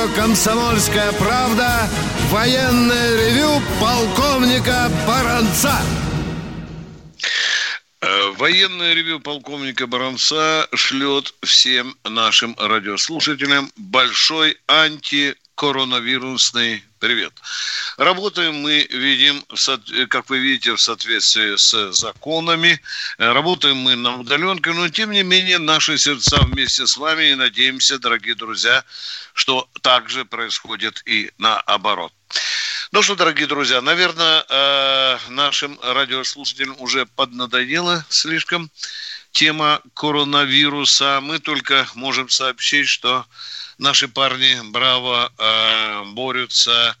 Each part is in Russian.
радио «Комсомольская правда» военное ревю полковника Баранца. Э, военное ревю полковника Баранца шлет всем нашим радиослушателям большой антикоронавирусный привет. Работаем мы, видим, как вы видите, в соответствии с законами. Э, работаем мы на удаленке, но тем не менее наши сердца вместе с вами и надеемся, дорогие друзья, что так же происходит и наоборот. Ну что, дорогие друзья, наверное, э, нашим радиослушателям уже поднадоело слишком тема коронавируса. Мы только можем сообщить, что наши парни браво э, борются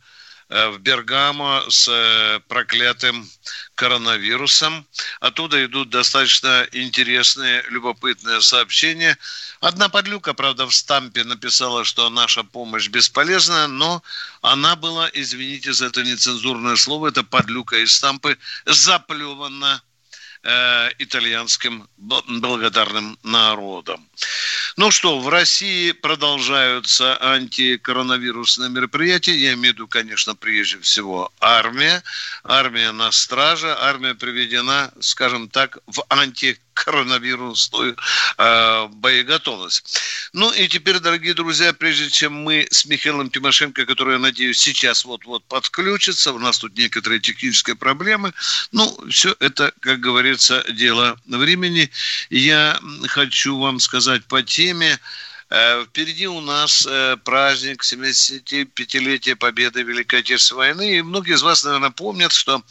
э, в Бергамо с проклятым коронавирусом. Оттуда идут достаточно интересные, любопытные сообщения. Одна подлюка, правда, в стампе написала, что наша помощь бесполезна, но она была, извините за это нецензурное слово, это подлюка из стампы, заплевана э, итальянским благодарным народом. Ну что, в России продолжаются антикоронавирусные мероприятия. Я имею в виду, конечно, прежде всего армия. Армия на страже. Армия приведена, скажем так, в антикоронавирусные коронавирусную э, боеготовность. Ну и теперь, дорогие друзья, прежде чем мы с Михаилом Тимошенко, который, я надеюсь, сейчас вот-вот подключится, у нас тут некоторые технические проблемы, ну, все это, как говорится, дело времени. Я хочу вам сказать по теме, впереди у нас э, праздник 75-летия победы Великой Отечественной войны. И многие из вас, наверное, помнят, что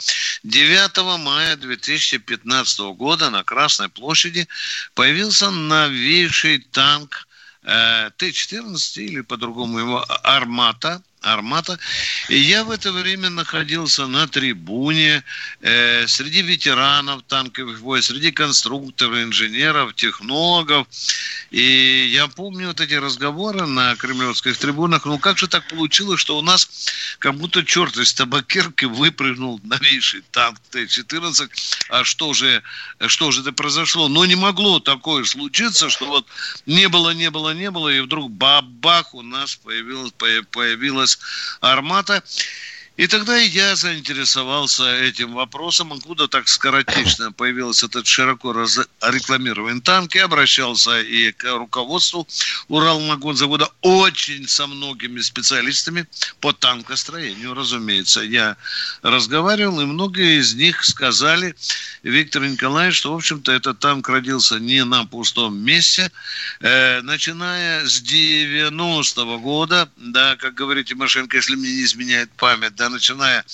9 мая 2015 года на Красной площади появился новейший танк э, Т-14 или по-другому его «Армата», Армата. И я в это время находился на трибуне э, среди ветеранов танковых войск, среди конструкторов, инженеров, технологов. И я помню вот эти разговоры на кремлевских трибунах. Ну, как же так получилось, что у нас как будто черт из табакерки выпрыгнул новейший танк Т-14. А что же, что же это произошло? Но не могло такое случиться, что вот не было, не было, не было, и вдруг бабах у нас появилась появилась армата. И тогда я заинтересовался этим вопросом, откуда так скоротечно появился этот широко рекламированный танк. Я обращался и к руководству Уралмагонзавода очень со многими специалистами по танкостроению, разумеется. Я разговаривал, и многие из них сказали, Виктор Николаевич, что, в общем-то, этот танк родился не на пустом месте. Э, начиная с 90-го года, да, как говорит Тимошенко, если мне не изменяет память, да, начиная,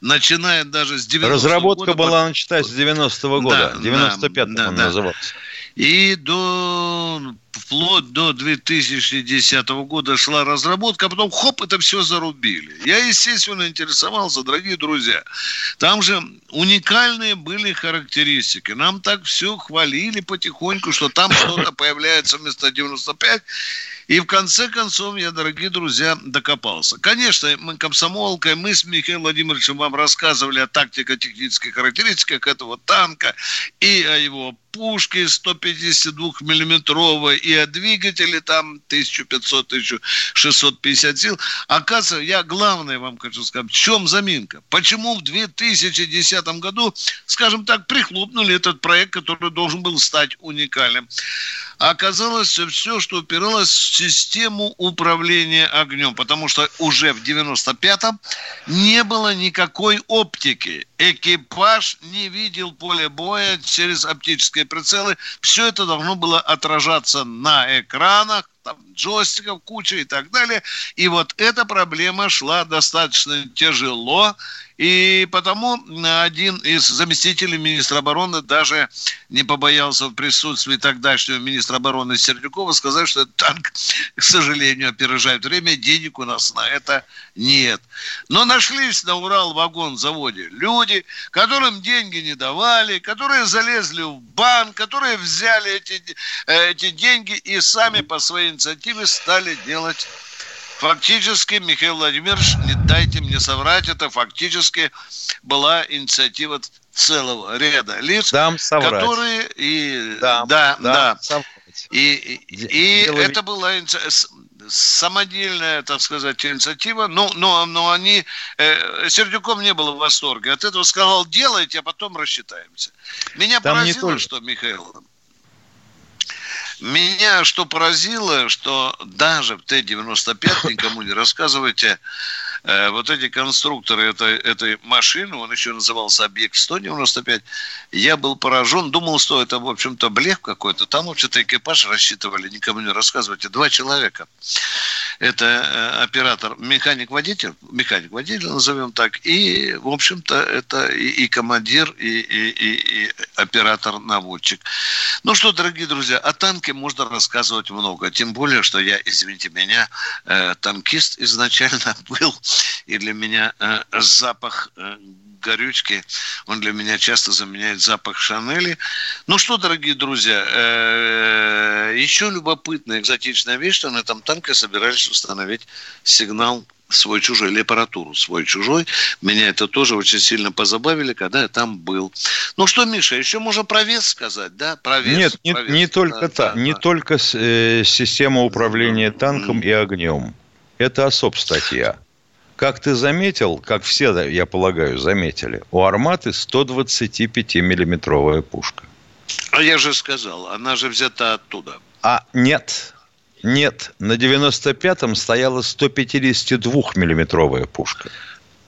начиная даже с 90-го Разработка года, была начата с 90-го года, да, 95-м да, он да, назывался. И до вплоть до 2010 года шла разработка, а потом хоп, это все зарубили. Я, естественно, интересовался, дорогие друзья. Там же уникальные были характеристики. Нам так все хвалили потихоньку, что там что-то появляется вместо 95. И в конце концов я, дорогие друзья, докопался. Конечно, мы комсомолкой, мы с Михаилом Владимировичем вам рассказывали о тактико-технических характеристиках этого танка и о его пушке 152-миллиметровой и о двигателе там 1500-1650 сил. Оказывается, я главное вам хочу сказать, в чем заминка? Почему в 2010 году, скажем так, прихлопнули этот проект, который должен был стать уникальным? Оказалось все, что упиралось в систему управления огнем, потому что уже в 95-м не было никакой оптики. Экипаж не видел поле боя через оптические прицелы. Все это должно было отражаться на экранах, там, джойстиков куча и так далее. И вот эта проблема шла достаточно тяжело, и потому один из заместителей министра обороны даже не побоялся в присутствии тогдашнего министра обороны Сердюкова сказать, что этот танк, к сожалению, опережает время, денег у нас на это нет. Но нашлись на Урал-вагон-заводе люди, которым деньги не давали, которые залезли в банк, которые взяли эти, э, эти деньги и сами по своей инициативе стали делать Фактически, Михаил Владимирович, не дайте мне соврать, это фактически была инициатива целого ряда лиц, Дам соврать. которые и Дам, да, да, да. И, и, и это была самодельная, так сказать, инициатива, но, но, но они, э, Сердюком не было в восторге. От этого сказал, делайте, а потом рассчитаемся. Меня Там поразило, что, Михаил, меня что поразило, что даже в Т-95 никому не рассказывайте, вот эти конструкторы этой, этой машины, он еще назывался объект 195, я был поражен, думал, что это, в общем-то, блеф какой-то. Там, вообще-то, экипаж рассчитывали, никому не рассказывайте, два человека. Это э, оператор, механик-водитель, механик-водитель, назовем так, и, в общем-то, это и, и командир, и, и, и, и оператор-наводчик. Ну что, дорогие друзья, о танке можно рассказывать много, тем более, что я, извините меня, э, танкист изначально был, и для меня э, запах э, горючки, он для меня часто заменяет запах Шанели. Ну что, дорогие друзья, э, еще любопытная экзотичная вещь, что на этом танке собирались установить сигнал свой-чужой, или аппаратуру свой-чужой. Меня это тоже очень сильно позабавили, когда я там был. Ну что, Миша, еще можно про вес сказать, да? Про вес, Нет, не, вес, не только, да, та, да, не да. только э, система управления танком и огнем. Это особ статья. Как ты заметил, как все, я полагаю, заметили, у «Арматы» 125-миллиметровая пушка. А я же сказал, она же взята оттуда. А нет, нет, на 95-м стояла 152-миллиметровая пушка.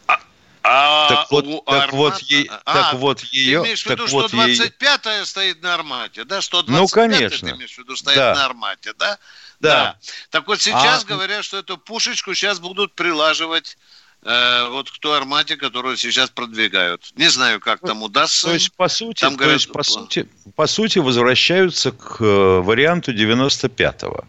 А, а так вот, у так армата... вот, е... а, так вот ее... Ты имеешь в виду, вот 125-я ее... стоит на армате, да? 125 ну, конечно. ты имеешь в виду стоит да. на армате, да? Да. да. Так вот сейчас а... говорят, что эту пушечку сейчас будут прилаживать э, вот к той армате, которую сейчас продвигают. Не знаю, как там удастся. То есть, по сути, там, говорят... есть, по сути, по сути возвращаются к э, варианту 95-го.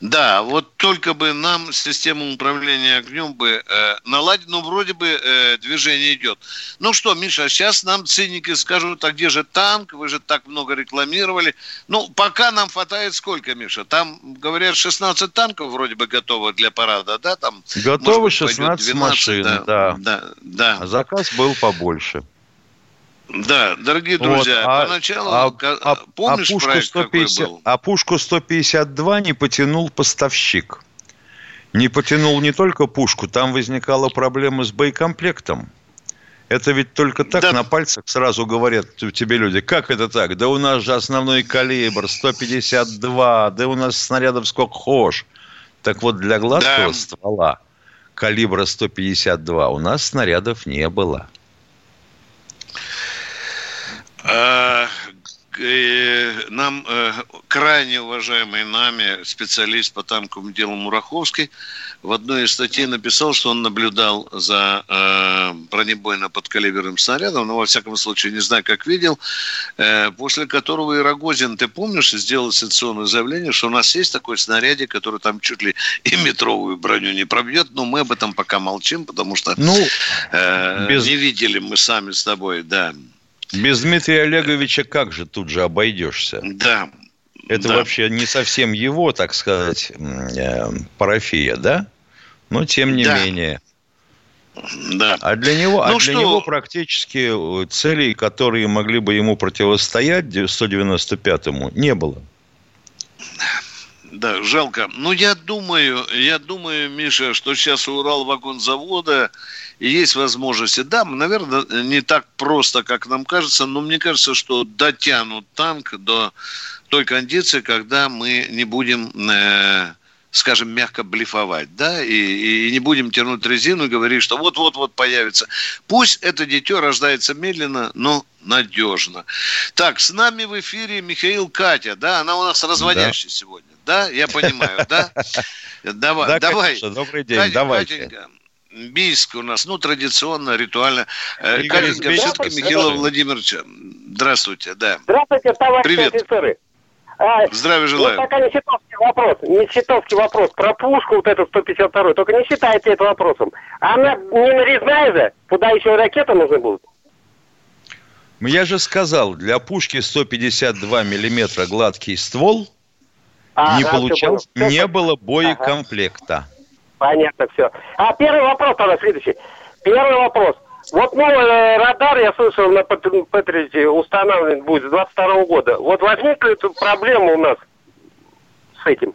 Да, вот только бы нам систему управления огнем бы э, наладить, ну, вроде бы э, движение идет. Ну что, Миша, сейчас нам циники скажут, а где же танк? Вы же так много рекламировали. Ну, пока нам хватает сколько, Миша? Там, говорят, 16 танков вроде бы готовы для парада, да? Там, Готовы 16 12, машин, да, да. да, да. А заказ был побольше. Да, дорогие друзья, вот, а, поначалу, а, а, помнишь а пушку проект 150, какой был? А пушку 152 не потянул поставщик. Не потянул не только пушку, там возникала проблема с боекомплектом. Это ведь только так да. на пальцах сразу говорят тебе люди. Как это так? Да у нас же основной калибр 152, да у нас снарядов сколько хошь. Так вот, для гладкого да. ствола калибра 152 у нас снарядов не было. А, нам э, крайне уважаемый нами специалист по танковым делам Мураховский в одной из статей написал, что он наблюдал за э, бронебойно-подкалиберным снарядом, но во всяком случае не знаю, как видел, э, после которого и Рогозин, ты помнишь, сделал сенсационное заявление, что у нас есть такой снарядик, который там чуть ли и метровую броню не пробьет, но мы об этом пока молчим, потому что ну, э, без... не видели мы сами с тобой, да. Без Дмитрия Олеговича как же тут же обойдешься? Да. Это да. вообще не совсем его, так сказать, э, парафия, да? Но тем не да. менее. Да. А для него, а ну а для него практически э, целей, которые могли бы ему противостоять 195-му, не было. Да, жалко. Ну, я думаю, я думаю, Миша, что сейчас у Уралвагонзавода есть возможности. Да, наверное, не так просто, как нам кажется, но мне кажется, что дотянут танк до той кондиции, когда мы не будем, э, скажем, мягко блефовать, да, и, и не будем тянуть резину и говорить, что вот-вот-вот появится. Пусть это дитё рождается медленно, но надежно. Так, с нами в эфире Михаил Катя, да, она у нас разводящая да. сегодня, да, я понимаю, да? Давай, давай. Добрый день, давайте. Бийск у нас, ну, традиционно, ритуально. Э, Катенька, все-таки Михаила Владимировича. Здравствуйте, да. Здравствуйте, товарищи Привет. офицеры. А, Здравия желаю. Вот пока не читовский вопрос, не читовский вопрос про пушку вот эту 152 только не считайте это вопросом. Она не нарезная же, куда еще ракеты нужны будут? Я же сказал, для пушки 152 миллиметра гладкий ствол а, не да, получал, не было боекомплекта. Ага. Понятно все. А первый вопрос тогда следующий. Первый вопрос. Вот новый э, радар, я слышал, на Патриоте установлен будет с 22 года. Вот возникли тут проблемы у нас с этим?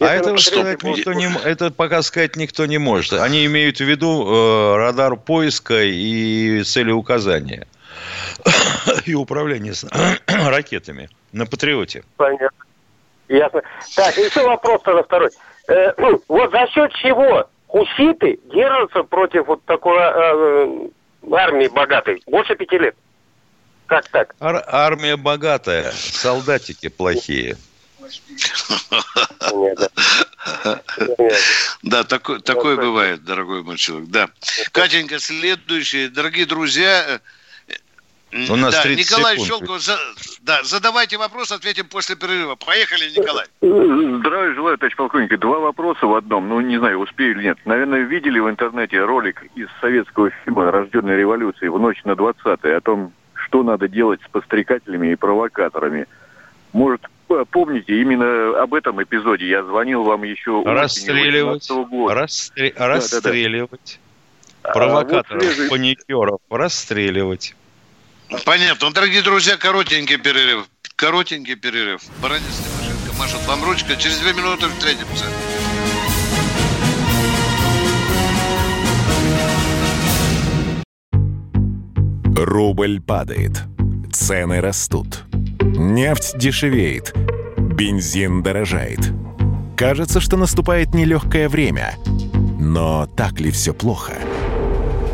А это, сказать никто не, это пока сказать никто не может. Они имеют в виду э, радар поиска и цели указания и управление с, ракетами на Патриоте. Понятно. Ясно. Так, еще вопрос тогда второй. Э, ну, вот за счет чего хуситы держатся против вот такой э, армии богатой? Больше пяти лет. Как так? Ар- армия богатая, солдатики плохие. Да, такое, такое бывает, дорогой мой человек. Да. Катенька, следующий. Дорогие друзья, у нас да, 30 Николай секунд. Щелков, за, да, задавайте вопрос, ответим после перерыва. Поехали, Николай. Здравия желаю, товарищ полковник. Два вопроса в одном. Ну, не знаю, успею или нет. Наверное, видели в интернете ролик из советского фильма «Рожденная революция» в ночь на 20-е о том, что надо делать с подстрекателями и провокаторами. Может, помните, именно об этом эпизоде я звонил вам еще Расстреливать. Года. Расстрел... Да, расстреливать. Да, да. Провокаторов, а вот свежий... паникеров расстреливать. Понятно. Ну, дорогие друзья, коротенький перерыв. Коротенький перерыв. Баранец Тимошенко машет вам ручка. Через две минуты встретимся. Рубль падает. Цены растут. Нефть дешевеет. Бензин дорожает. Кажется, что наступает нелегкое время. Но так ли все плохо?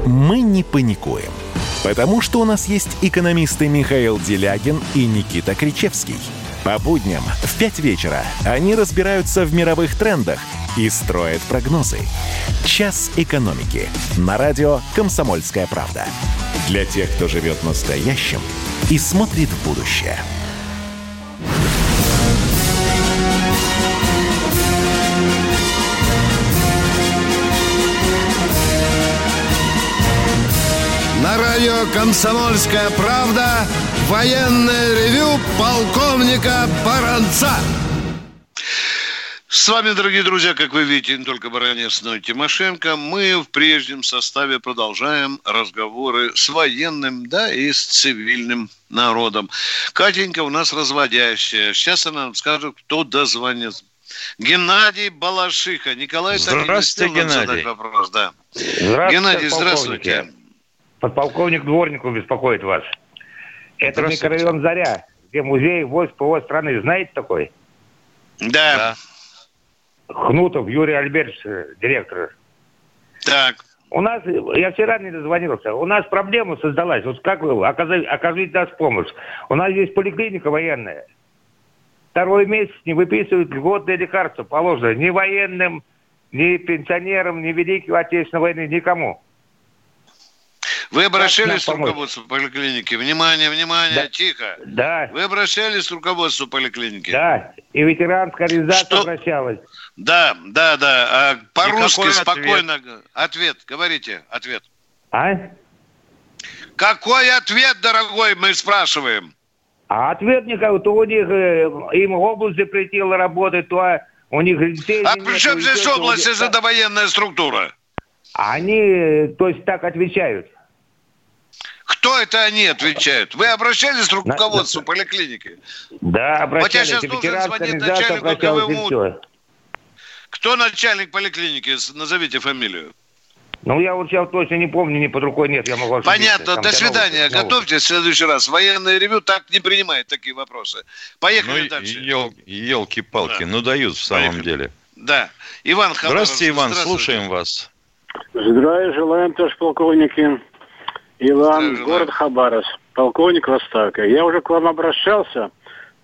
Мы не паникуем. Потому что у нас есть экономисты Михаил Делягин и Никита Кричевский. По будням в 5 вечера они разбираются в мировых трендах и строят прогнозы. «Час экономики» на радио «Комсомольская правда». Для тех, кто живет настоящим и смотрит в будущее. Радио «Комсомольская правда» военное ревю полковника Баранца. С вами, дорогие друзья, как вы видите, не только Баранец, но и Тимошенко. Мы в прежнем составе продолжаем разговоры с военным, да, и с цивильным народом. Катенька у нас разводящая. Сейчас она нам скажет, кто дозвонится. Геннадий Балашиха. Николай Здравствуйте, Геннадий. задать вопрос, да. Здравствуйте, Геннадий, здравствуйте. Подполковник Дворников беспокоит вас. Это микрорайон Заря, где музей войск ПВО страны. Знаете такой? Да. Хнутов Юрий Альбертович, э, директор. Так. У нас, я вчера не дозвонился, у нас проблема создалась. Вот как вы, окажите, окажите нас помощь. У нас здесь поликлиника военная. Второй месяц не выписывают льготные лекарства, положено ни военным, ни пенсионерам, ни Великой Отечественной войны, никому. Вы обращались к руководству поликлиники? Внимание, внимание, да. тихо. Да. Вы обращались к руководству поликлиники? Да. И ветеранская организация Что? обращалась. Да, да, да. А по-русски спокойно. Ответ? ответ, говорите, ответ. А? Какой ответ, дорогой, мы спрашиваем? А ответ никакой. То у них, э, им область запретила работать, то у них детей... А при чем здесь область, если это военная структура? Они, то есть, так отвечают. Кто это они отвечают? Вы обращались к руководству поликлиники? Да, обращались. Вот я сейчас должен звонить начальнику КВМУ. Кто начальник поликлиники? Назовите фамилию. Ну, я вот сейчас точно не помню, ни под рукой нет, я могу ошибиться. Понятно, Там до свидания. Готовьтесь в следующий раз. Военное ревю так не принимает такие вопросы. Поехали ну, дальше. Ел, елки-палки, да. ну дают в самом Поехали. деле. Да. Иван Хабаров. Здравствуйте, Иван, слушаем вас. Здравия желаем, товарищ полковники. Иван, город Хабаровск, полковник Востока. Я уже к вам обращался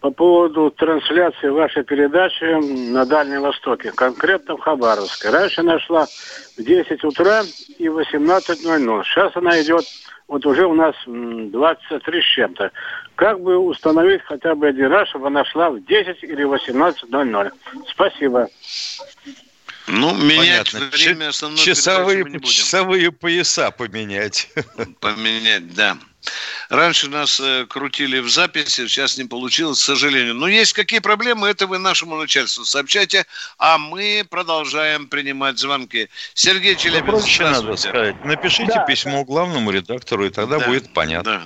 по поводу трансляции вашей передачи на Дальнем Востоке, конкретно в Хабаровске. Раньше она шла в 10 утра и 18.00. Сейчас она идет, вот уже у нас 23 с чем-то. Как бы установить хотя бы один раз, чтобы она шла в 10 или 18.00? Спасибо. Ну, менять Понятно. время основной часовые, не будем. часовые пояса поменять. Поменять, да. Раньше нас э, крутили в записи, сейчас не получилось, к сожалению. Но есть какие проблемы, это вы нашему начальству сообщайте, а мы продолжаем принимать звонки. Сергей Челябинск, надо сказать. Напишите да, письмо да. главному редактору, и тогда да, будет понятно.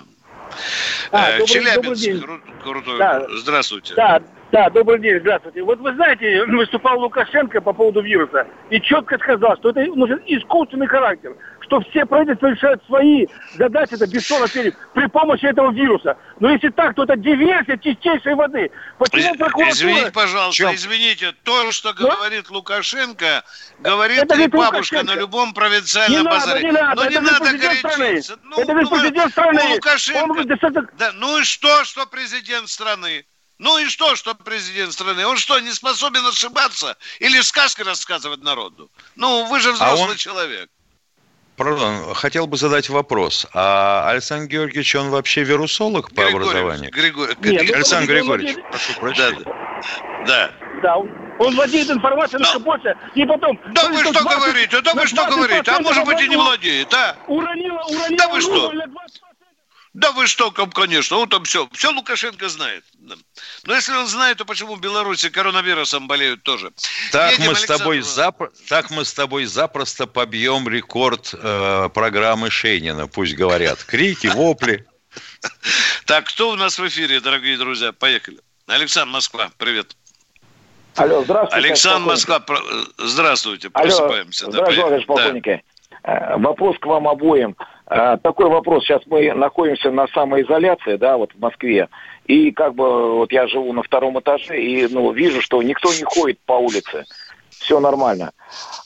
Да. А, добрый, Челябинск, добрый день. Крутой. Да. Здравствуйте. Да, Да, добрый день, здравствуйте. Вот вы знаете, выступал Лукашенко по поводу вируса и четко сказал, что это нужен искусственный характер, что все правительства решают свои задачи, это бесспорно перед, при помощи этого вируса. Но если так, то это диверсия чистейшей воды. Почему прокуратура... Извините, пожалуйста, Чем? извините, то, что Но? говорит Лукашенко, говорит это и бабушка Лукашенко. на любом провинциальном не базаре. Надо, не надо, Но это не надо горячиться. Ну, это ведь президент страны. Лукашенко... Он... Да, ну и что, что президент страны? Ну и что, что президент страны? Он что, не способен ошибаться? Или сказки рассказывать народу? Ну, вы же взрослый а он... человек. Пардон, хотел бы задать вопрос. А Александр Георгиевич, он вообще вирусолог по образованию? Григорий... Нет, ну, Александр Григорьевич, владеет... прошу прощения. Да. Да, он владеет информацией Но... больше, и потом... Да вы что 20, говорите, да вы что говорите, а может быть и не владеет, а? Уронила, уронила да вы что? Да вы что, конечно, он там все, все Лукашенко знает. Но если он знает, то почему в Беларуси коронавирусом болеют тоже? Так, Едем, мы, с тобой запро... так мы с тобой запросто побьем рекорд э, программы Шейнина, пусть говорят. Крики, вопли. Так, кто у нас в эфире, дорогие друзья? Поехали. Александр Москва, привет. Алло, здравствуйте. Александр Москва, здравствуйте, просыпаемся. Алло, здравствуйте, товарищ полковники. Да. Э, вопрос к вам обоим. А, такой вопрос. Сейчас мы находимся на самоизоляции, да, вот в Москве. И как бы вот я живу на втором этаже и ну, вижу, что никто не ходит по улице. Все нормально.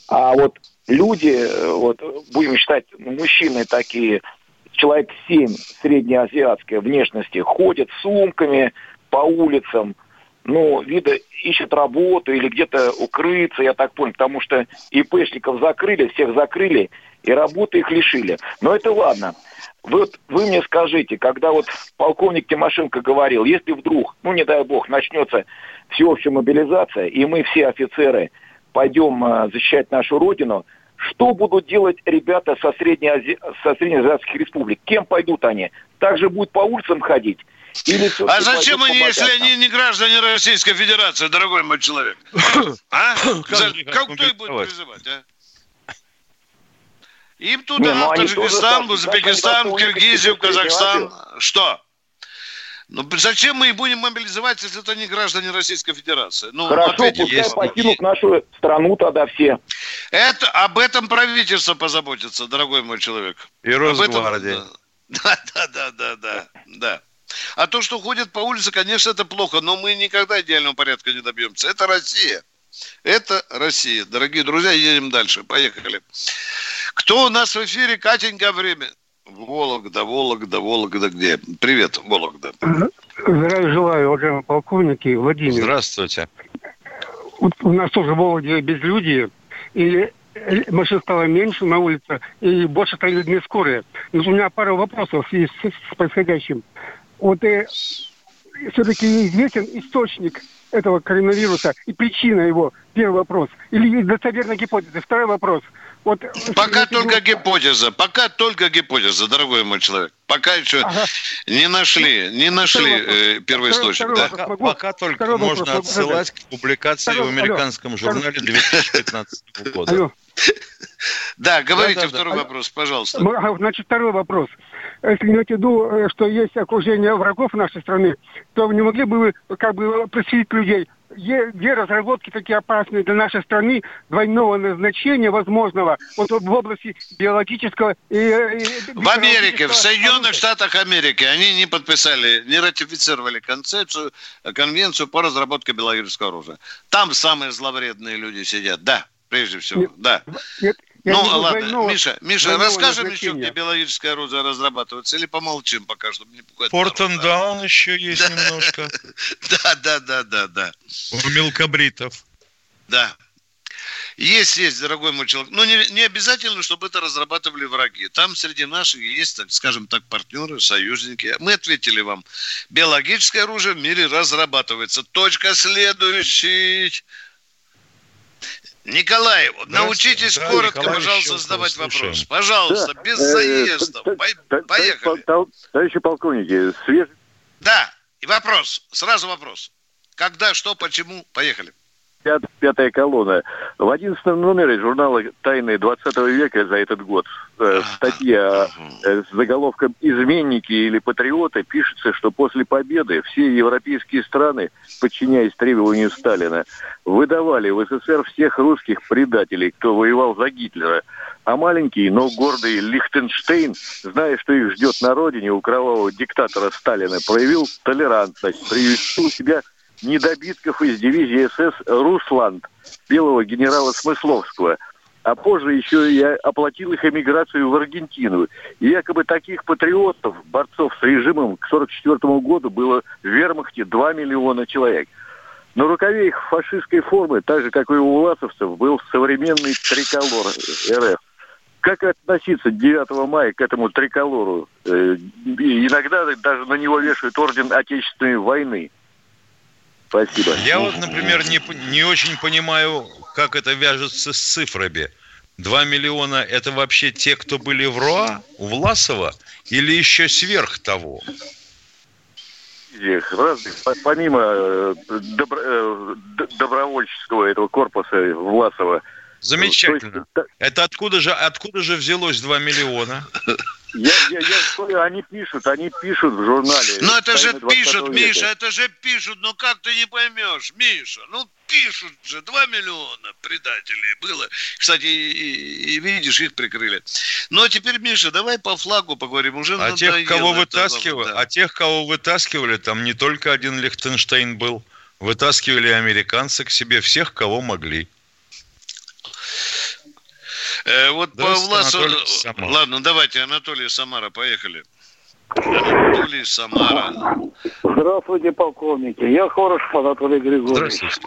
А вот люди, вот будем считать, мужчины такие, человек 7 среднеазиатской внешности, ходят с сумками по улицам, ну, вида ищут работу или где-то укрыться, я так понял, потому что ИПшников закрыли, всех закрыли, и работы их лишили. Но это ладно. Вот вы мне скажите, когда вот полковник Тимошенко говорил, если вдруг, ну не дай бог, начнется всеобщая мобилизация, и мы все офицеры пойдем э, защищать нашу родину, что будут делать ребята со, среднеази... со среднеазиатских республик? Кем пойдут они? Также будут по улицам ходить? Или а зачем они, если они не граждане Российской Федерации, дорогой мой человек? А? Как кто их будет призывать, а? Им туда, не, ну, в Таджикистан, в Узбекистан, в Киргизию, в Казахстан. Что? Ну, зачем мы их будем мобилизовать, если это не граждане Российской Федерации? Ну, Хорошо, ответим, пускай есть. покинут нашу страну тогда все. Это, об этом правительство позаботится, дорогой мой человек. И Росгвардия. Да, да, да, да, да, да. А то, что ходят по улице, конечно, это плохо, но мы никогда идеального порядка не добьемся. Это Россия. Это Россия. Дорогие друзья, едем дальше. Поехали. Кто у нас в эфире? Катенька, время. Вологда, Вологда, Вологда где? Привет, Вологда. Здравия желаю, уважаемые полковники. Владимир. Здравствуйте. Вот у нас тоже в Вологде безлюдие, и машин стало меньше на улице, и больше стали людьми скорые. Но у меня пара вопросов в связи с, происходящим. Вот э, все-таки известен источник этого коронавируса и причина его? Первый вопрос. Или достоверная гипотеза? Второй вопрос – вот, Пока только ну, гипотеза, пока только гипотеза, дорогой мой человек. Пока еще ага. не нашли, не нашли э, первоисточник. Да? Пока, пока только второй можно вопрос, отсылать к публикации второй, в американском алло, журнале 2015 года. Алло. Да, говорите да, да, второй да. вопрос, пожалуйста. Значит, второй вопрос. Если имеете в виду, э, что есть окружение врагов нашей страны, то не могли бы вы как бы просветить людей, где разработки такие опасные для нашей страны двойного назначения возможного вот в области биологического и, и в Америке, в Соединенных Штатах Америки они не подписали, не ратифицировали концепцию, конвенцию по разработке биологического оружия. Там самые зловредные люди сидят, да, прежде всего, нет, да. Нет, я ну, ладно, двойного, Миша, Миша, расскажем еще, где биологическое оружие разрабатывается, или помолчим пока, чтобы не пугать. Портон Даун еще есть немножко. Да, да, да, да, да. У мелкобритов. Да. Есть, есть, дорогой мой человек. Но не, не обязательно, чтобы это разрабатывали враги. Там среди наших есть, так скажем так, партнеры, союзники. Мы ответили вам. Биологическое оружие в мире разрабатывается. Точка следующий. Николай, научитесь да, коротко, Николай пожалуйста, задавать вопрос. Пожалуйста, да. без э, заездов. Поехали. Товарищи полковники, свежий... Да, и вопрос, сразу вопрос. Когда, что, почему? Поехали. Пят, пятая колонна. В одиннадцатом номере журнала «Тайны 20 века» за этот год э, статья э, с заголовком «Изменники или патриоты» пишется, что после победы все европейские страны, подчиняясь требованию Сталина, выдавали в СССР всех русских предателей, кто воевал за Гитлера. А маленький, но гордый Лихтенштейн, зная, что их ждет на родине у кровавого диктатора Сталина, проявил толерантность, привести у себя недобитков из дивизии СС «Русланд» белого генерала Смысловского. А позже еще я оплатил их эмиграцию в Аргентину. И якобы таких патриотов, борцов с режимом к 1944 году было в вермахте 2 миллиона человек. На рукаве их фашистской формы, так же, как и у власовцев, был современный триколор РФ. Как относиться 9 мая к этому триколору? Э, иногда даже на него вешают орден Отечественной войны. Спасибо. Я вот, например, не, не очень понимаю, как это вяжется с цифрами. Два миллиона – это вообще те, кто были в РОА, у Власова, или еще сверх того? разных, помимо э, добро, э, добровольческого этого корпуса Власова. Замечательно. Есть, это откуда же, откуда же взялось 2 миллиона? Я, я, я, они пишут, они пишут в журнале. Ну это же пишут, Миша, это же пишут, ну как ты не поймешь, Миша, ну пишут же, 2 миллиона предателей было. Кстати, и, и видишь, их прикрыли. Ну а теперь, Миша, давай по флагу поговорим. Уже а тех, кого вытаскивали, да. а тех, кого вытаскивали, там не только один Лихтенштейн был. Вытаскивали американцы к себе всех, кого могли. Э, вот по Власу... Ладно, давайте, Анатолий Самара, поехали. Анатолий Самара. Здравствуйте, полковники. Я Хорошев Анатолий Григорьевич. Здравствуйте.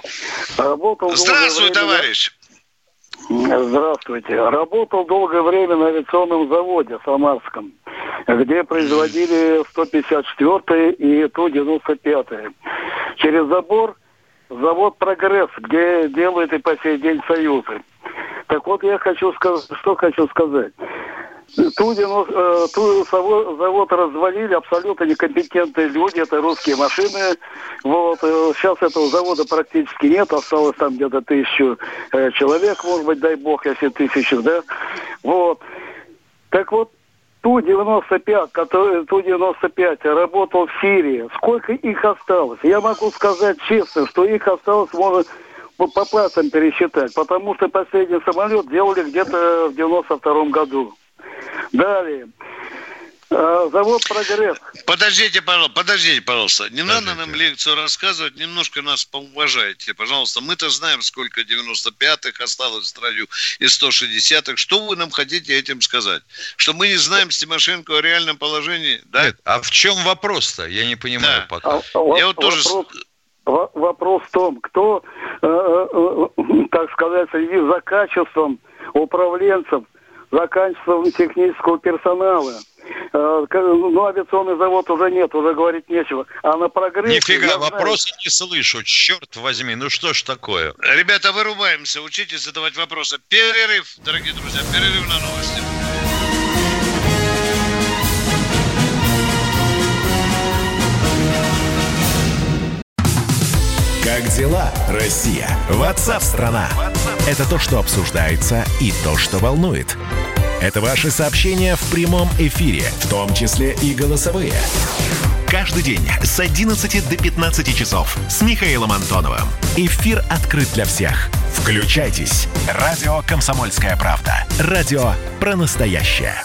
Работал Здравствуй, время... товарищ. Здравствуйте. Работал долгое время на авиационном заводе Самарском, где производили 154 и Ту-95. Через забор завод «Прогресс», где делают и по сей день союзы. Так вот, я хочу сказать, что хочу сказать. Ту, э, ту завод развалили абсолютно некомпетентные люди, это русские машины. Вот, э, сейчас этого завода практически нет, осталось там где-то тысячу э, человек, может быть, дай бог, если тысячу, да. Вот. Так вот, Ту-95, который Ту-95 работал в Сирии, сколько их осталось? Я могу сказать честно, что их осталось, может, по, по пальцам пересчитать, потому что последний самолет делали где-то в 92 году. Далее. А, завод «Прогресс». Подождите, пожалуйста, подождите, пожалуйста. Не подождите. надо нам лекцию рассказывать, немножко нас поуважайте, пожалуйста. Мы-то знаем, сколько 95-х осталось в строю и 160-х. Что вы нам хотите этим сказать? Что мы не знаем с Тимошенко о реальном положении? Да? Нет, а в чем вопрос-то? Я не понимаю да. пока. А, Я вот тоже... Вопрос в том, кто, э, э, э, так сказать, следит за качеством управленцев, за качеством технического персонала. Э, ну, авиационный завод уже нет, уже говорить нечего. А на прогрессе... Нифига, вопросы знаю... не слышу, черт возьми, ну что ж такое? Ребята, вырубаемся, учитесь задавать вопросы. Перерыв, дорогие друзья, перерыв на новости. Как дела, Россия? Ватсап-страна! Это то, что обсуждается и то, что волнует. Это ваши сообщения в прямом эфире, в том числе и голосовые. Каждый день с 11 до 15 часов с Михаилом Антоновым. Эфир открыт для всех. Включайтесь. Радио «Комсомольская правда». Радио про настоящее.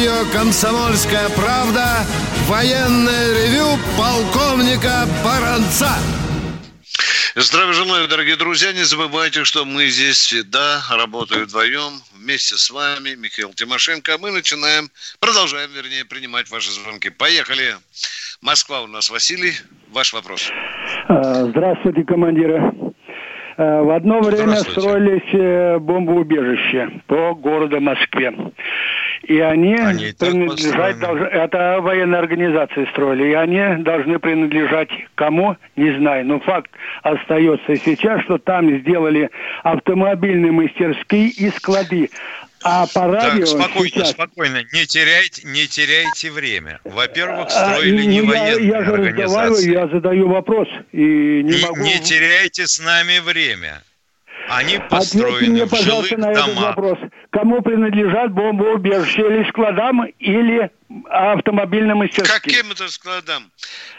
Радио «Комсомольская правда» военное ревю полковника Баранца. Здравия желаю, дорогие друзья. Не забывайте, что мы здесь всегда работаем вдвоем вместе с вами, Михаил Тимошенко. Мы начинаем, продолжаем, вернее, принимать ваши звонки. Поехали. Москва у нас Василий. Ваш вопрос. А, здравствуйте, командиры. А, в одно время строились э, бомбоубежища по городу Москве. И они, они принадлежать должны, это военные организации строили, и они должны принадлежать кому, не знаю. Но факт остается сейчас, что там сделали автомобильные мастерские и склады. А по радио так, спокойно, сейчас... спокойно. Не теряйте, не теряйте время. Во-первых, строили а, не ну, военные я, я же организации. я задаю вопрос и не и могу... не теряйте с нами время. Они Ответьте построены мне, в пожалуйста, на этот домах. вопрос. Кому принадлежат бомбоубежища? Или складам, или автомобильным мастерским? Каким это складам?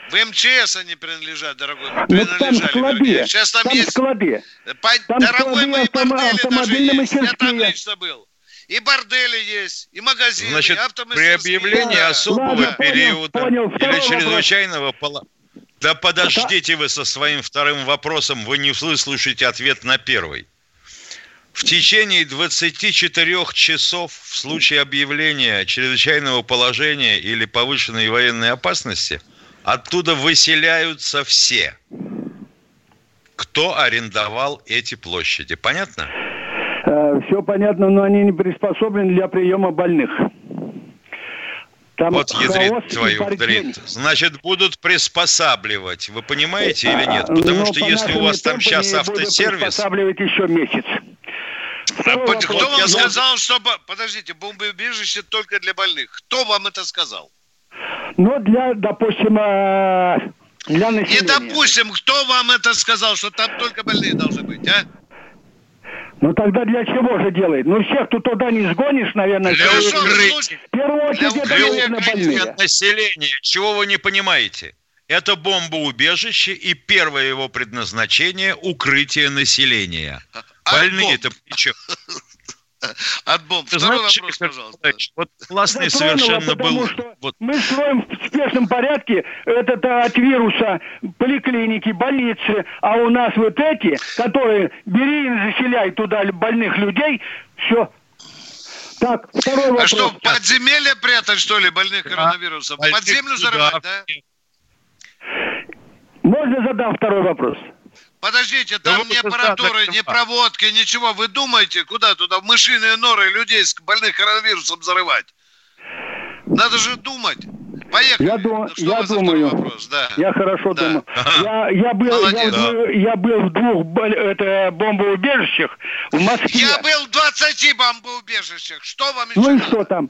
В МЧС они принадлежат, дорогой. Ну, там Принадлежали, склады. вернее. Сейчас там, там есть... склады. По- Там Дорогой, склады мои даже автомобильные есть. Я там мастерские. лично был. И бордели есть, и магазины, Значит, и при объявлении Да. особого понял, периода понял. или Второй чрезвычайного пола... Да подождите вы со своим вторым вопросом, вы не выслушаете ответ на первый. В течение 24 часов в случае объявления чрезвычайного положения или повышенной военной опасности оттуда выселяются все, кто арендовал эти площади. Понятно? все Э, понятно, но они не приспособлены для приема больных. Там вот ядрит и твою борьба. дрит. Значит, будут приспосабливать. Вы понимаете или нет? А, Потому но что по если у вас там сейчас автосервис... приспосабливать еще месяц. А вопрос. Кто вам Я- сказал, что... Подождите, бомбоубежище только для больных. Кто вам это сказал? Ну, для, допустим, э, для И населения. допустим, кто вам это сказал, что там только больные должны быть, а? Ну, тогда для чего же делает? Ну, всех тут туда не сгонишь, наверное. Для укрытия. В первую очередь, Для это, укрытия наверное, больные. населения. Чего вы не понимаете? Это бомбоубежище и первое его предназначение – укрытие населения. Больные-то при чем? От бомб. Ты Второй знаешь, вопрос, пожалуйста. Николаевич, Вот классный Затронуло, совершенно был... что Вот Мы строим в спешном порядке этот а, от вируса поликлиники, больницы, а у нас вот эти, которые бери и заселяй туда больных людей, все. Так, второй А вопрос. что, в подземелье прятать, что ли, больных коронавирусом? Под землю зарывать, да? Можно задам второй вопрос? Подождите, Да там вы ни аппаратуры, ни проводки, ничего. Вы думаете, куда туда в мышиные норы людей с больных коронавирусом зарывать? Надо же думать. Поехали. Я, ду- Ну, что я думаю, вопрос? Да. я хорошо Да. думаю. Я, я, был, я, Молодец. был, я был в двух это, бомбоубежищах в Москве. Я был в 20 бомбоубежищах. Что вам еще Ну и что там?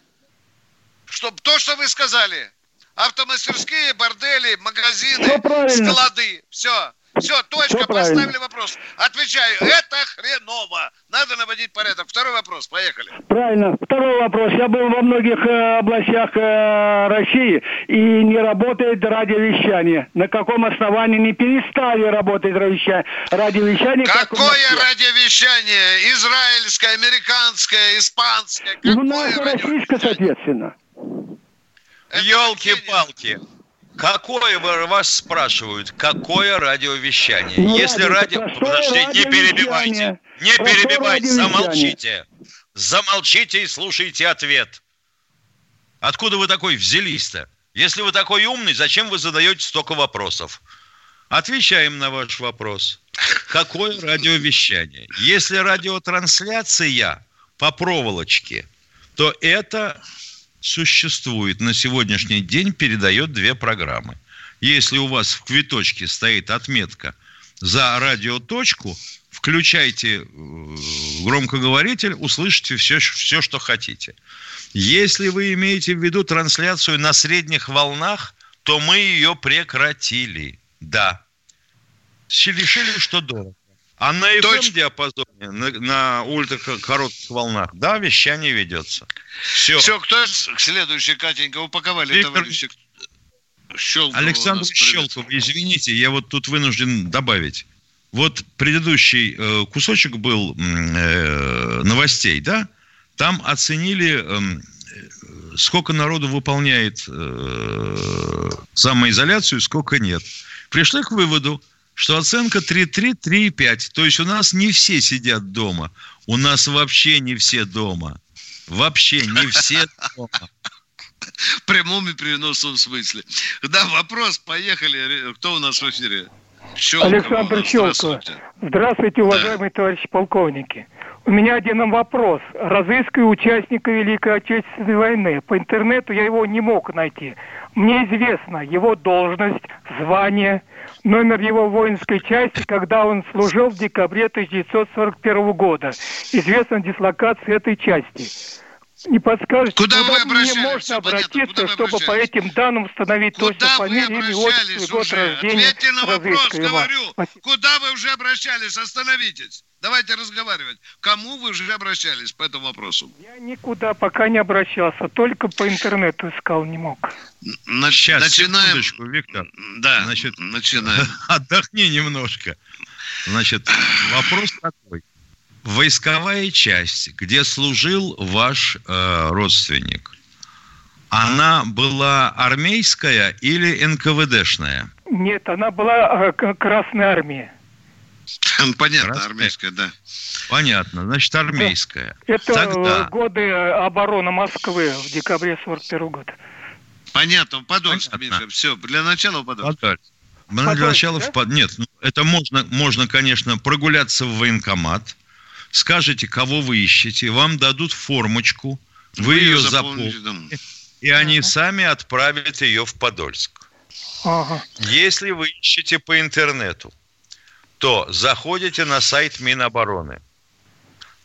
Чтоб то, что вы сказали. Автомастерские, бордели, магазины, правильно. склады. Все. Все, точка, правильно. поставили вопрос. Отвечаю, это хреново. Надо наводить порядок. Второй вопрос, поехали. Правильно. Второй вопрос. Я был во многих э, областях э, России и не работает радиовещание. На каком основании не перестали работать радиовещание? как Какое Москве? радиовещание? Израильское, американское, испанское? Ну, Какое наше российское, соответственно. Это Елки-палки. Какое вас спрашивают? Какое радиовещание? Ну, Если радио, радио... Подожди, не перебивайте. Не перебивайте, замолчите. Замолчите и слушайте ответ. Откуда вы такой взялись-то? Если вы такой умный, зачем вы задаете столько вопросов? Отвечаем на ваш вопрос. Какое радиовещание? Если радиотрансляция по проволочке, то это существует на сегодняшний день, передает две программы. Если у вас в квиточке стоит отметка за радиоточку, включайте э, громкоговоритель, услышите все, все, что хотите. Если вы имеете в виду трансляцию на средних волнах, то мы ее прекратили. Да. Решили, что дорого. А на FM-диапазоне, на, на ультракоротких волнах, да, вещание ведется. Все. Все, кто следующий, Катенька, упаковали Виктор- товарищи. Щелкова у Александр. Щелков, извините, я вот тут вынужден добавить. Вот предыдущий э, кусочек был э, новостей, да? Там оценили, эм, э, сколько народу выполняет э, самоизоляцию, сколько нет. Пришли к выводу, что оценка 3,3, 3,5. То есть у нас не все сидят дома. У нас вообще не все дома. Вообще не все дома. В прямом и переносном смысле. Да, вопрос, поехали. Кто у нас в эфире? Щелкова Александр. Щелкова. Здравствуйте. Здравствуйте, уважаемые товарищи полковники. У меня один вопрос. Разыскиваю участника Великой Отечественной войны. По интернету я его не мог найти. Мне известно его должность, звание, номер его воинской части, когда он служил в декабре 1941 года. Известна дислокация этой части. Не подскажете, куда, куда мне можно обратиться, чтобы по этим данным установить Куда точно фамилию, имя, отчество год рождения Ответьте на вопрос, говорю. Куда вы уже обращались? Остановитесь. Давайте разговаривать. Кому вы уже обращались по этому вопросу? Я никуда пока не обращался, только по интернету искал, не мог. Сейчас, Начинаем. секундочку, Виктор. Да, Значит, начинаем. отдохни немножко. Значит, вопрос такой. Войсковая часть, где служил ваш э, родственник, она была армейская или НКВДшная? Нет, она была э, Красной Армии. Понятно, Красная. армейская, да. Понятно, значит, армейская. Это Тогда э, годы э, обороны Москвы в декабре 41 года. Понятно, Подольск, Понятно. Миша. Все, для начала Подольск. Подольск. Для начала да? в под- Нет, ну, это можно, можно, конечно, прогуляться в военкомат. Скажете, кого вы ищете, вам дадут формочку, вы, ее заполните, заполните, и они сами отправят ее в Подольск. Ага. Если вы ищете по интернету, то заходите на сайт Минобороны.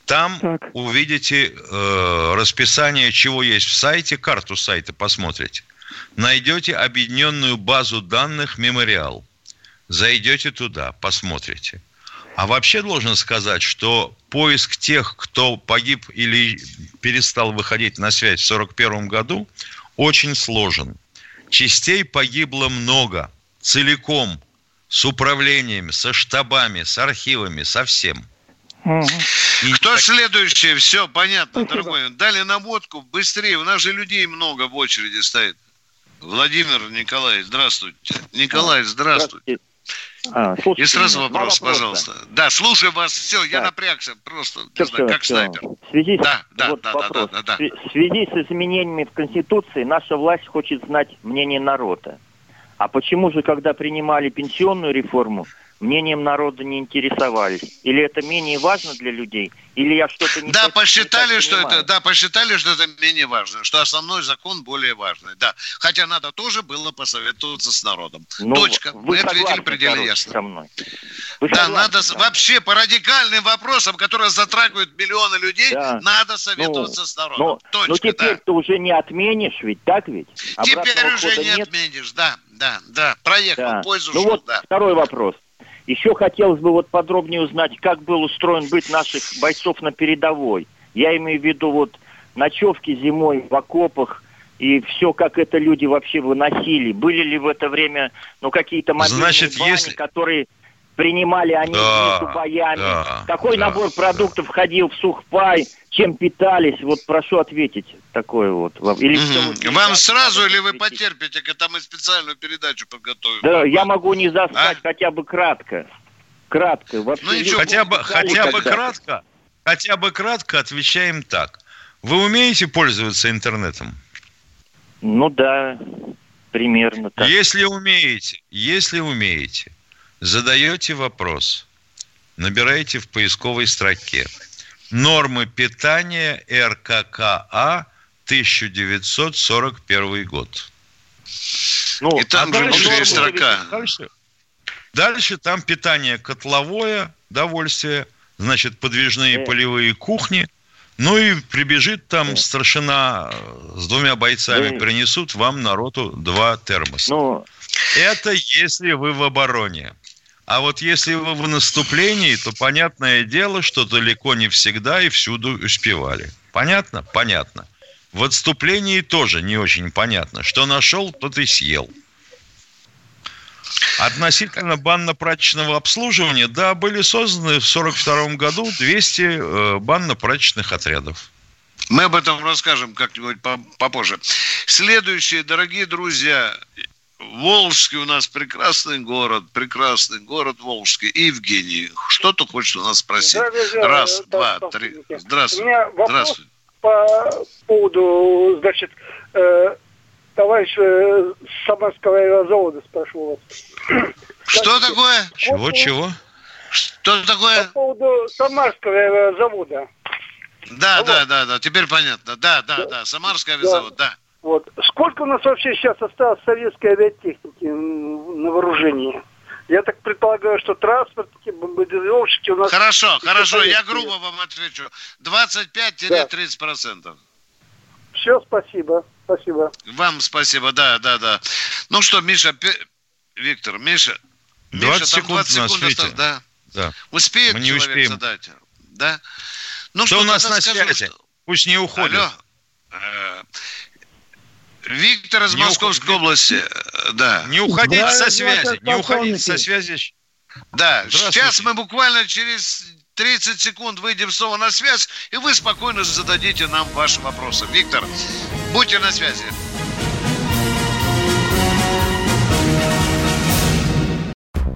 Там увидите э, расписание, чего есть в сайте, карту сайта посмотрите. Найдете объединенную базу данных «Мемориал». Зайдете туда, посмотрите. А вообще должен сказать, что поиск тех, кто погиб или перестал выходить на связь в 1941 году, очень сложен. Частей погибло много, целиком, с управлениями, со штабами, с архивами, со всем. Кто следующий? Все, понятно, дорогой. Дали наводку, быстрее. У нас же людей много в очереди стоит. Владимир Николай, здравствуйте. Николай, здравствуйте. А, слушайте И сразу вопрос, вопроса. пожалуйста. Да, слушаю вас. Все, я Так. напрягся. Просто, не Всё, знаю, как всё. снайпер. В связи с- Да, да, вот да, да, да, да, да. В связи с изменениями в Конституции наша власть хочет знать мнение народа. А почему же, когда принимали пенсионную реформу, мнением народа не интересовались? Или это менее важно для людей? Или я что-то не Да, не посчитали, так что понимаю? это, да, посчитали, что это менее важно, что основной закон более важный. Да, хотя надо тоже было посоветоваться с народом. Ну, Точка. вы Мы ответили предельно ясно. со мной? Вы да, надо со мной? вообще по радикальным вопросам, которые затрагивают миллионы людей, Да. надо советоваться Ну, с народом. Но, Точка, но теперь ты уже не отменишь ведь, так ведь? Теперь Обратного уже хода не нет. отменишь, да, да, да. Проехал, Да. пользу Ну шел, вот да. второй вопрос. Еще хотелось бы вот подробнее узнать, как был устроен быт наших бойцов на передовой. Я имею в виду вот ночевки зимой в окопах и все, как это люди вообще выносили. Были ли в это время ну, какие-то мобильные Значит, бани, если- которые принимали они Да, между боями? да, Какой да, набор продуктов входил в сухпай? Чем питались? Вот прошу ответить такое вот. Или вот Мгм. Вам сразу или вы потерпите, когда мы специальную передачу подготовим? Да, я могу не А? застать хотя бы кратко. Кратко. Вообще, Ну, ничего, хотя бы, хотя бы кратко, хотя бы кратко отвечаем так. Вы умеете пользоваться интернетом? Ну да, примерно так. Если умеете, если умеете, задаете вопрос, набираете в поисковой строке нормы питания РККА 1941 год. Ну, И там же дальше- будет строка. Дальше, дальше там питание котловое, довольствие, значит, подвижные Э. полевые кухни. Ну и прибежит там старшина э, с двумя бойцами, Э. принесут вам народу два термоса. Ну, Это если вы в обороне. А вот если вы в наступлении, то понятное дело, что далеко не всегда и всюду успевали. Понятно? Понятно. В отступлении тоже не очень понятно. Что нашел, тот и съел. Относительно банно-прачечного обслуживания, да, были созданы в 1942 году 200 э, банно-прачечных отрядов. Мы об этом расскажем как-нибудь по- попозже. Следующие, дорогие друзья, Волжский у нас прекрасный город, прекрасный город Волжский. Евгений, что ты хочешь у нас спросить? Раз, желаю, два, три. полковник. У меня вопрос Здравствуй. по поводу, значит, э, товарищ э, Самарского аэрозавода спрашивал вас. Что такое? Чего, чего? Что такое? По поводу Самарского э, завода. Да, вот. да, да, да, теперь понятно. Да, да, да, да. Самарский авиазавод, да. да. Вот. Сколько у нас вообще сейчас осталось советской авиатехники на вооружении? Я так предполагаю, что транспортники, бомбардировщики у нас... Хорошо, хорошо, я грубо вам отвечу. 25-30%. Да. Все, спасибо, спасибо. Вам спасибо, да, да, да. Ну что, Миша, Виктор, Миша, 20 Миша, секунд, 20 секунд осталось, да. да. Успеет Мы не человек успеем. задать? Да? Ну что, что у нас на скажу, связи? Что... Пусть не уходит. Алло. Э, Виктор из не Московской ух... области, да. Не уходите со связи, не уходите со связи. Да, сейчас мы буквально через 30 секунд выйдем снова на связь, и вы спокойно зададите нам ваши вопросы. Виктор, будьте на связи.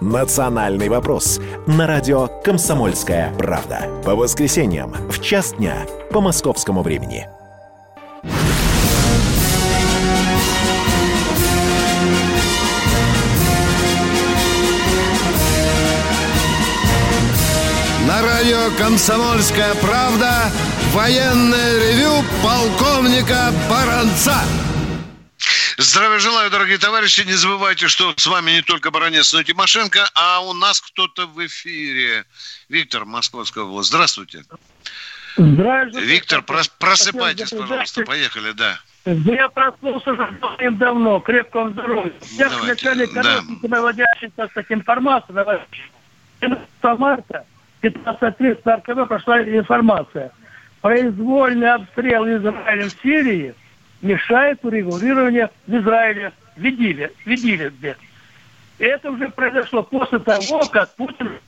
«Национальный вопрос» на радио «Комсомольская правда». По воскресеньям в час дня по московскому времени. На радио «Комсомольская правда» военное ревю полковника Баранца. Здравия желаю, дорогие товарищи. Не забывайте, что с вами не только Баранец, но и Тимошенко, а у нас кто-то в эфире. Виктор, Московская область. Здравствуйте. Здравствуйте. Виктор, прос, просыпайтесь, пожалуйста. Поехали, да. Я проснулся уже давно, крепкого здоровья. Я в начале коротенько наводящий, так сказать, информацию, 15 марта, 15 лет с РКБ прошла информация. Произвольный обстрел Израиля в Сирии – мешает урегулированию в Израиле, в Идиле, в Идиле где. Это уже произошло после того, как Путин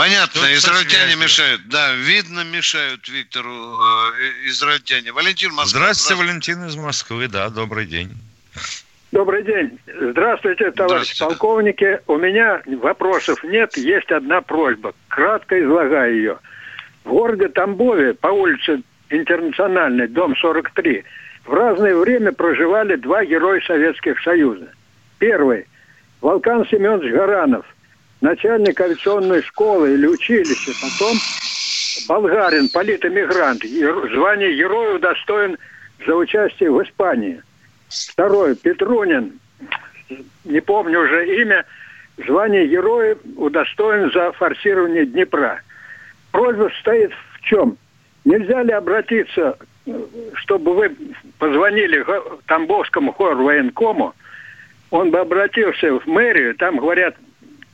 Понятно, Тут израильтяне мешают. Да, видно, мешают Виктору э, израильтяне. Валентин Москва. Здравствуйте, здравствуйте, Валентин из Москвы. Да, добрый день. Добрый день. Здравствуйте, товарищи Здравствуйте. полковники. У меня вопросов нет, есть одна просьба. Кратко излагаю ее. В городе Тамбове по улице Интернациональной, дом 43, в разное время проживали два героя Советских Союза. Первый – Волкан Семенович Гаранов, начальник авиационной школы или училища, потом болгарин, политэмигрант, звание героя удостоен за участие в Испании. Второй – Петрунин, не помню уже имя, звание героя удостоен за форсирование Днепра – просьба состоит в чем? Нельзя ли обратиться, чтобы вы позвонили Тамбовскому хору военкому, он бы обратился в мэрию, там говорят,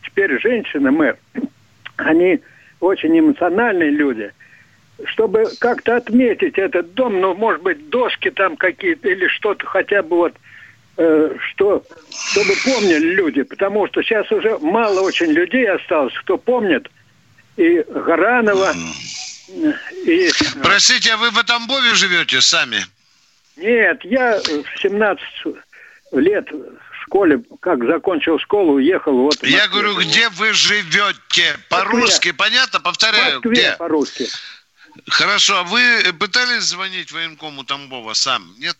теперь женщины мэр, они очень эмоциональные люди, чтобы как-то отметить этот дом, ну, может быть, доски там какие-то или что-то хотя бы вот, э, что, чтобы помнили люди, потому что сейчас уже мало очень людей осталось, кто помнит и Гаранова, и... Простите, а вы в Тамбове живете сами? Нет, я в 17 лет в школе, как закончил школу, уехал вот... Я говорю, где вы живете? По-русски, понятно? Повторяю, Москве, где? по-русски. Хорошо, а вы пытались звонить военкому Тамбова сам, нет?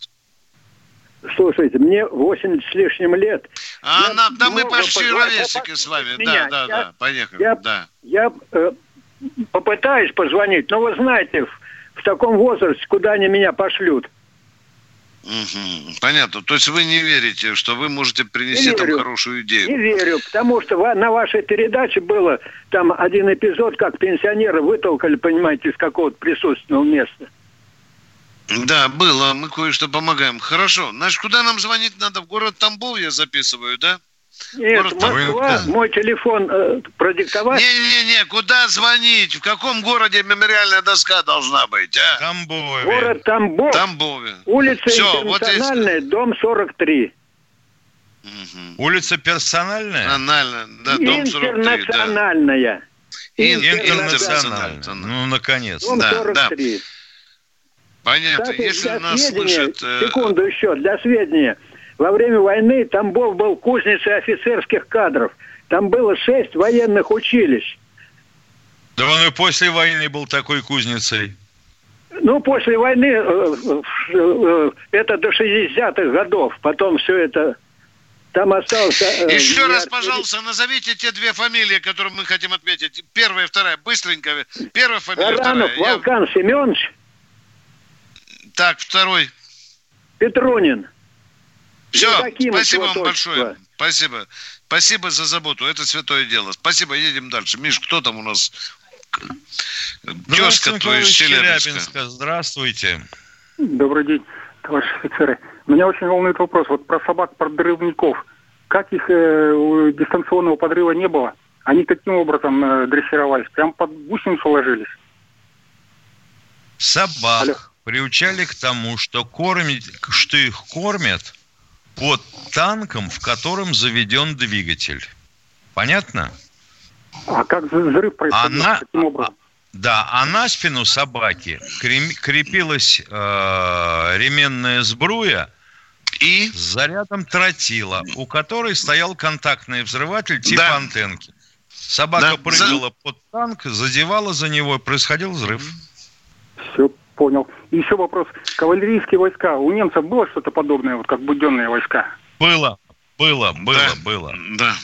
Слушайте, мне 80 с лишним лет. А, на, да мы почти ровесники с вами. Меня. Да, да, я, да, поехали. Я, да. я э, попытаюсь позвонить, но вы знаете, в, в таком возрасте, куда они меня пошлют. Угу, понятно. То есть вы не верите, что вы можете принести не там верю, хорошую идею? Не верю, потому что на вашей передаче было там один эпизод, как пенсионера вытолкали, понимаете, из какого-то присутственного места. Да, было. Мы кое-что помогаем. Хорошо. Значит, куда нам звонить надо? В город Тамбов я записываю, да? Нет, город Москва, да. мой телефон э, продиктовать. Не-не-не, куда звонить? В каком городе мемориальная доска должна быть, а? Тамбове. Город Тамбов. Тамбове. Улица Все, Интернациональная, вот дом 43. Угу. Улица персональная? Персональная, да, дом 43. Интернациональная. Да. Интернационально. Ну, наконец. Дом да, 43. Да. Понятно. Кстати, Если нас слышат... Э, секунду еще, для сведения. Во время войны Тамбов был кузницей офицерских кадров. Там было шесть военных училищ. Да он и после войны был такой кузницей. Ну, после войны, э, э, это до 60-х годов, потом все это там остался... Еще раз, пожалуйста, назовите те две фамилии, которые мы хотим отметить. Первая и вторая, быстренько. Первая фамилия, Баранов, вторая. Волкан Я... Семенович. Так, второй. Петронин. Все, спасибо вам большое. Спасибо. Спасибо за заботу. Это святое дело. Спасибо, едем дальше. Миш, кто там у нас? Тезка твоя из Челябинска. Челябинска. Здравствуйте. Добрый день, товарищи офицеры. Меня очень волнует вопрос вот про собак-подрывников. Как их э, дистанционного подрыва не было? Они каким образом э, дрессировались? Прям под гусеницу ложились? Собак Алло. Приучали к тому, что, кормить, что их кормят под танком, в котором заведен двигатель. Понятно? А как взрыв происходил? Она, Каким образом? Да, а на спину собаки крепилась э, ременная сбруя, и с зарядом тротила, у которой стоял контактный взрыватель типа да. антенки. Собака да. прыгала за... под танк, задевала за него, происходил взрыв. Понял. И еще вопрос. Кавалерийские войска. У немцев было что-то подобное, вот как буденные войска? Было, было, было, да. было. Да.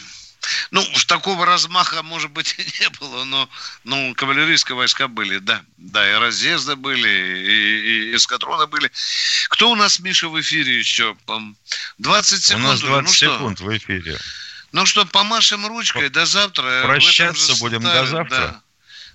Ну, такого размаха, может быть, и не было, но ну, кавалерийские войска были, да. Да, и разъезды были, и, и эскадроны были. Кто у нас, Миша, в эфире еще? 20 секунд. У нас 20 ну, секунд что? в эфире. Ну что, помашем ручкой, до завтра. Прощаться будем до завтра. Да.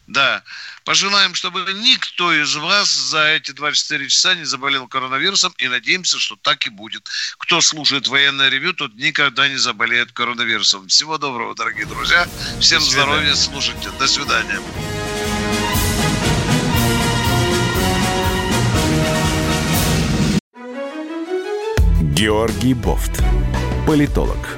Да. Пожелаем, чтобы никто из вас за эти 24 часа не заболел коронавирусом и надеемся, что так и будет. Кто слушает военное ревю, тот никогда не заболеет коронавирусом. Всего доброго, дорогие друзья. Всем здоровья, слушайте. До свидания. Георгий Бофт. Политолог,